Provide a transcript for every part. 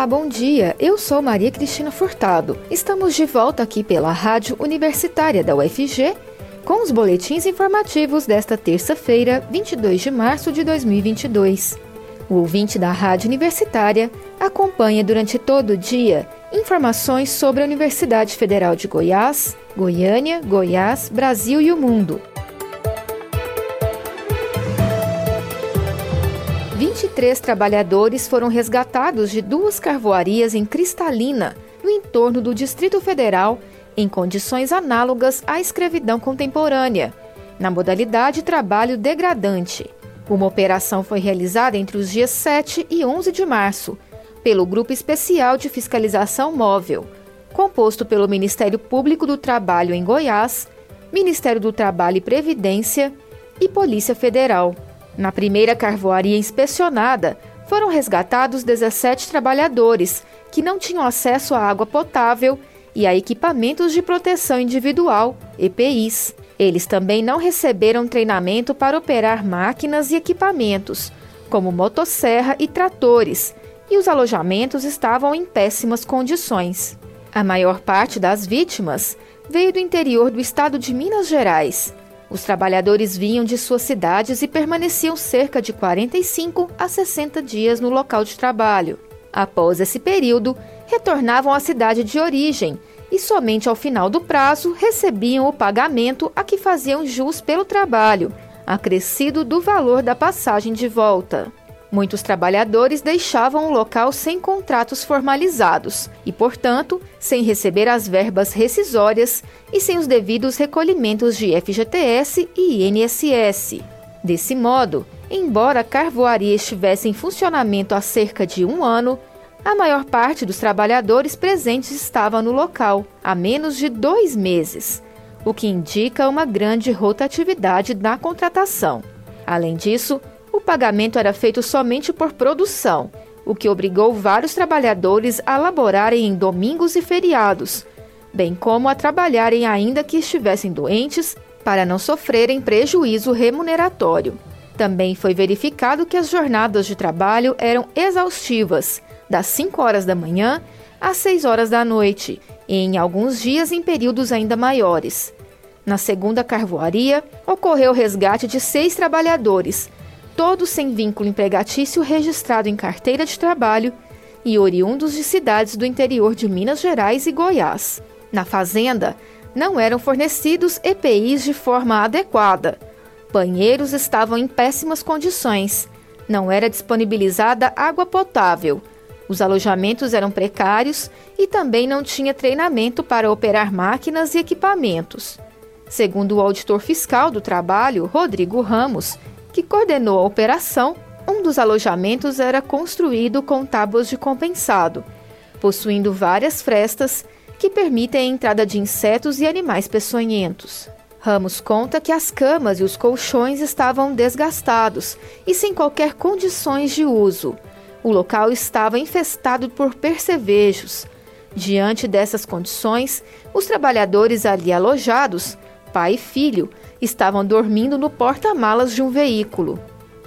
Olá, bom dia. Eu sou Maria Cristina Furtado. Estamos de volta aqui pela Rádio Universitária da UFG com os boletins informativos desta terça-feira, 22 de março de 2022. O ouvinte da Rádio Universitária acompanha durante todo o dia informações sobre a Universidade Federal de Goiás, Goiânia, Goiás, Brasil e o mundo. 23 trabalhadores foram resgatados de duas carvoarias em Cristalina, no entorno do Distrito Federal, em condições análogas à escravidão contemporânea, na modalidade trabalho degradante. Uma operação foi realizada entre os dias 7 e 11 de março, pelo Grupo Especial de Fiscalização Móvel, composto pelo Ministério Público do Trabalho em Goiás, Ministério do Trabalho e Previdência e Polícia Federal. Na primeira carvoaria inspecionada, foram resgatados 17 trabalhadores que não tinham acesso à água potável e a equipamentos de proteção individual, EPIs. Eles também não receberam treinamento para operar máquinas e equipamentos, como motosserra e tratores, e os alojamentos estavam em péssimas condições. A maior parte das vítimas veio do interior do estado de Minas Gerais os trabalhadores vinham de suas cidades e permaneciam cerca de 45 a 60 dias no local de trabalho. Após esse período, retornavam à cidade de origem e somente ao final do prazo recebiam o pagamento a que faziam jus pelo trabalho, acrescido do valor da passagem de volta. Muitos trabalhadores deixavam o local sem contratos formalizados e, portanto, sem receber as verbas rescisórias e sem os devidos recolhimentos de FGTS e INSS. Desse modo, embora a carvoaria estivesse em funcionamento há cerca de um ano, a maior parte dos trabalhadores presentes estava no local há menos de dois meses, o que indica uma grande rotatividade na contratação. Além disso, o pagamento era feito somente por produção, o que obrigou vários trabalhadores a laborarem em domingos e feriados, bem como a trabalharem ainda que estivessem doentes para não sofrerem prejuízo remuneratório. Também foi verificado que as jornadas de trabalho eram exaustivas, das 5 horas da manhã às 6 horas da noite, e em alguns dias em períodos ainda maiores. Na segunda carvoaria, ocorreu o resgate de seis trabalhadores, todos sem vínculo empregatício registrado em carteira de trabalho e oriundos de cidades do interior de Minas Gerais e Goiás. Na fazenda, não eram fornecidos EPIs de forma adequada. Banheiros estavam em péssimas condições. Não era disponibilizada água potável. Os alojamentos eram precários e também não tinha treinamento para operar máquinas e equipamentos. Segundo o auditor fiscal do trabalho, Rodrigo Ramos, que coordenou a operação, um dos alojamentos era construído com tábuas de compensado, possuindo várias frestas que permitem a entrada de insetos e animais peçonhentos. Ramos conta que as camas e os colchões estavam desgastados e sem qualquer condições de uso. O local estava infestado por percevejos. Diante dessas condições, os trabalhadores ali alojados, pai e filho, estavam dormindo no porta-malas de um veículo.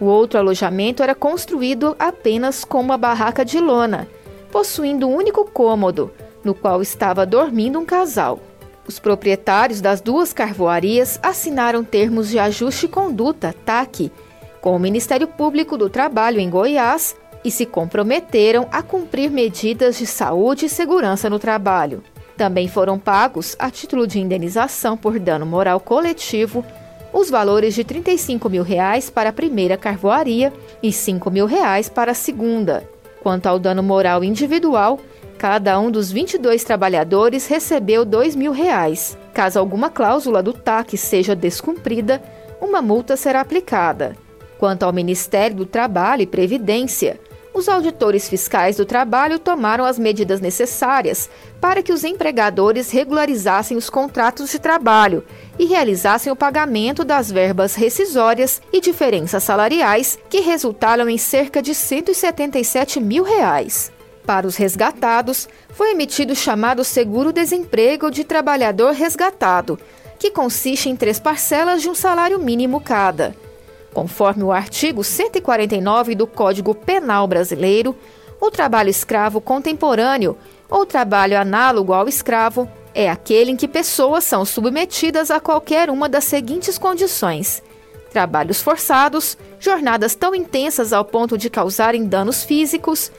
O outro alojamento era construído apenas com uma barraca de lona, possuindo um único cômodo, no qual estava dormindo um casal. Os proprietários das duas carvoarias assinaram termos de ajuste e conduta, TAC, com o Ministério Público do Trabalho em Goiás e se comprometeram a cumprir medidas de saúde e segurança no trabalho. Também foram pagos, a título de indenização por dano moral coletivo, os valores de 35 mil reais para a primeira carvoaria e 5 mil reais para a segunda. Quanto ao dano moral individual, cada um dos 22 trabalhadores recebeu 2 mil reais. Caso alguma cláusula do TAC seja descumprida, uma multa será aplicada. Quanto ao Ministério do Trabalho e Previdência, os auditores fiscais do trabalho tomaram as medidas necessárias para que os empregadores regularizassem os contratos de trabalho e realizassem o pagamento das verbas rescisórias e diferenças salariais que resultaram em cerca de 177 mil reais. Para os resgatados, foi emitido o chamado seguro-desemprego de trabalhador resgatado, que consiste em três parcelas de um salário mínimo cada. Conforme o artigo 149 do Código Penal Brasileiro, O trabalho escravo contemporâneo, ou trabalho análogo ao escravo, é aquele em que pessoas são submetidas a qualquer uma das seguintes condições: trabalhos forçados, jornadas tão intensas ao ponto de causarem danos físicos,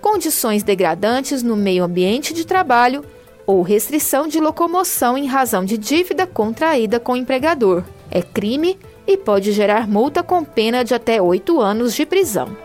condições degradantes no meio ambiente de trabalho ou restrição de locomoção em razão de dívida contraída com o empregador. É crime e pode gerar multa com pena de até oito anos de prisão.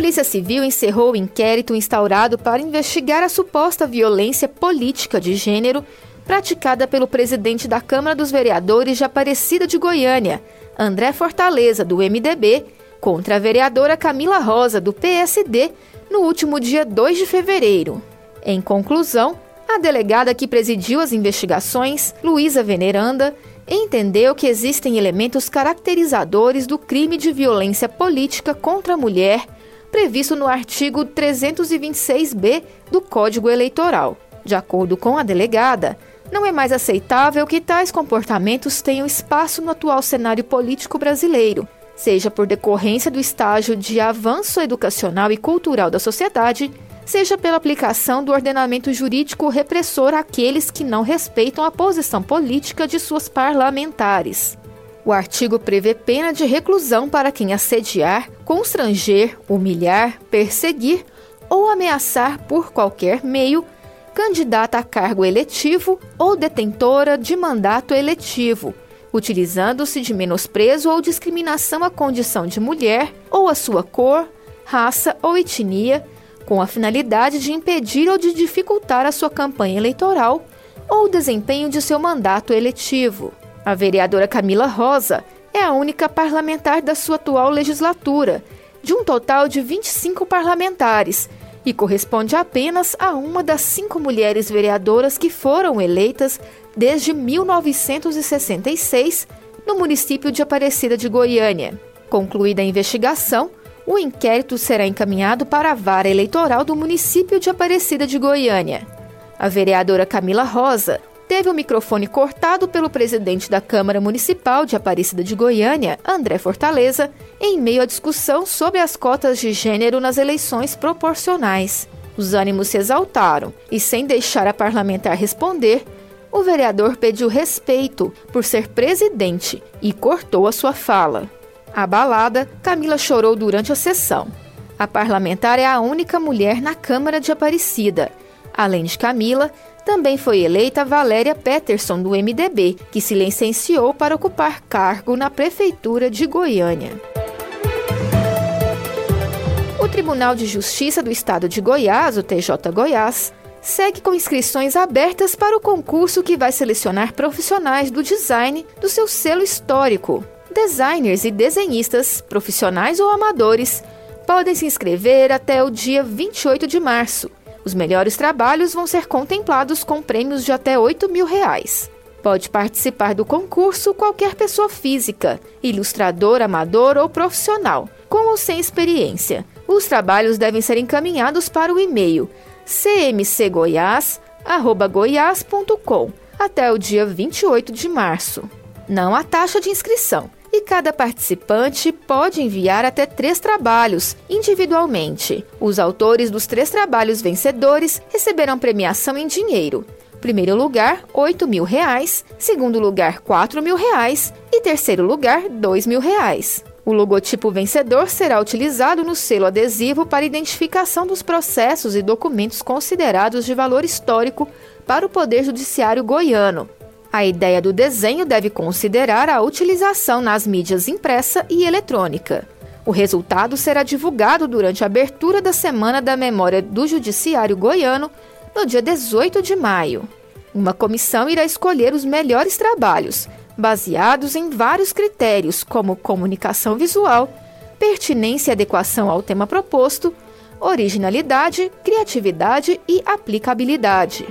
Polícia Civil encerrou o inquérito instaurado para investigar a suposta violência política de gênero praticada pelo presidente da Câmara dos Vereadores de Aparecida de Goiânia, André Fortaleza, do MDB, contra a vereadora Camila Rosa, do PSD, no último dia 2 de fevereiro. Em conclusão, a delegada que presidiu as investigações, Luísa Veneranda, entendeu que existem elementos caracterizadores do crime de violência política contra a mulher previsto no artigo 326b do Código Eleitoral. De acordo com a delegada, não é mais aceitável que tais comportamentos tenham espaço no atual cenário político brasileiro, seja por decorrência do estágio de avanço educacional e cultural da sociedade, seja pela aplicação do ordenamento jurídico repressor àqueles que não respeitam a posição política de suas parlamentares. O artigo prevê pena de reclusão para quem assediar, constranger, humilhar, perseguir ou ameaçar por qualquer meio candidata a cargo eletivo ou detentora de mandato eletivo, utilizando-se de menosprezo ou discriminação à condição de mulher ou à sua cor, raça ou etnia, com a finalidade de impedir ou de dificultar a sua campanha eleitoral ou o desempenho de seu mandato eletivo. A vereadora Camila Rosa é a única parlamentar da sua atual legislatura, de um total de 25 parlamentares, e corresponde apenas a uma das cinco mulheres vereadoras que foram eleitas desde 1966 no município de Aparecida de Goiânia. Concluída a investigação, o inquérito será encaminhado para a vara eleitoral do município de Aparecida de Goiânia. A vereadora Camila Rosa teve o microfone cortado pelo presidente da Câmara Municipal de Aparecida de Goiânia, André Fortaleza, em meio à discussão sobre as cotas de gênero nas eleições proporcionais. Os ânimos se exaltaram e, sem deixar a parlamentar responder, o vereador pediu respeito por ser presidente e cortou a sua fala. Abalada, Camila chorou durante a sessão. A parlamentar é a única mulher na Câmara de Aparecida. Além de Camila, também foi eleita Valéria Peterson, do MDB, que se licenciou para ocupar cargo na Prefeitura de Goiânia. O Tribunal de Justiça do Estado de Goiás, o TJ Goiás, segue com inscrições abertas para o concurso que vai selecionar profissionais do design do seu selo histórico. Designers e desenhistas, profissionais ou amadores, podem se inscrever até o dia 28 de março os melhores trabalhos vão ser contemplados com prêmios de até 8 mil reais. Pode participar do concurso qualquer pessoa física, ilustrador, amador ou profissional, com ou sem experiência. Os trabalhos devem ser encaminhados para o e-mail cmcgoiás.goiás.com até o dia 28 de março. Não há taxa de inscrição e cada participante pode enviar até três trabalhos individualmente. Os autores dos três trabalhos vencedores receberão premiação em dinheiro. Primeiro lugar, R$ mil reais, segundo lugar, R$ mil reais e terceiro lugar, R$ mil reais. O logotipo vencedor será utilizado no selo adesivo para identificação dos processos e documentos considerados de valor histórico para o Poder Judiciário goiano. A ideia do desenho deve considerar a utilização nas mídias impressa e eletrônica. O resultado será divulgado durante a abertura da Semana da Memória do Judiciário Goiano, no dia 18 de maio. Uma comissão irá escolher os melhores trabalhos, baseados em vários critérios, como comunicação visual, pertinência e adequação ao tema proposto, originalidade, criatividade e aplicabilidade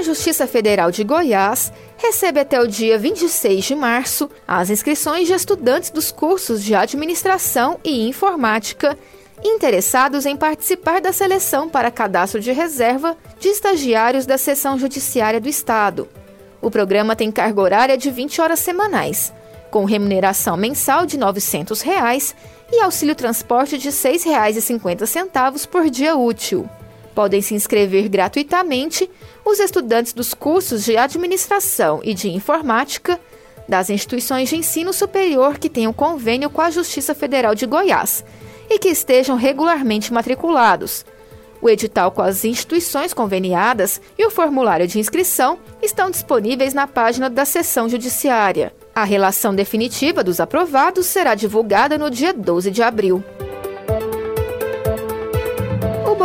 a Justiça Federal de Goiás recebe até o dia 26 de março as inscrições de estudantes dos cursos de Administração e Informática interessados em participar da seleção para cadastro de reserva de estagiários da Seção Judiciária do Estado. O programa tem carga horária de 20 horas semanais, com remuneração mensal de 900 reais e auxílio transporte de R$ 6,50 por dia útil. Podem se inscrever gratuitamente os estudantes dos cursos de Administração e de Informática das instituições de ensino superior que tenham convênio com a Justiça Federal de Goiás e que estejam regularmente matriculados. O edital com as instituições conveniadas e o formulário de inscrição estão disponíveis na página da seção judiciária. A relação definitiva dos aprovados será divulgada no dia 12 de abril.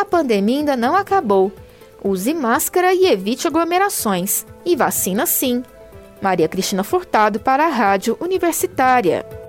a pandemia ainda não acabou. Use máscara e evite aglomerações. E vacina sim. Maria Cristina Furtado para a Rádio Universitária.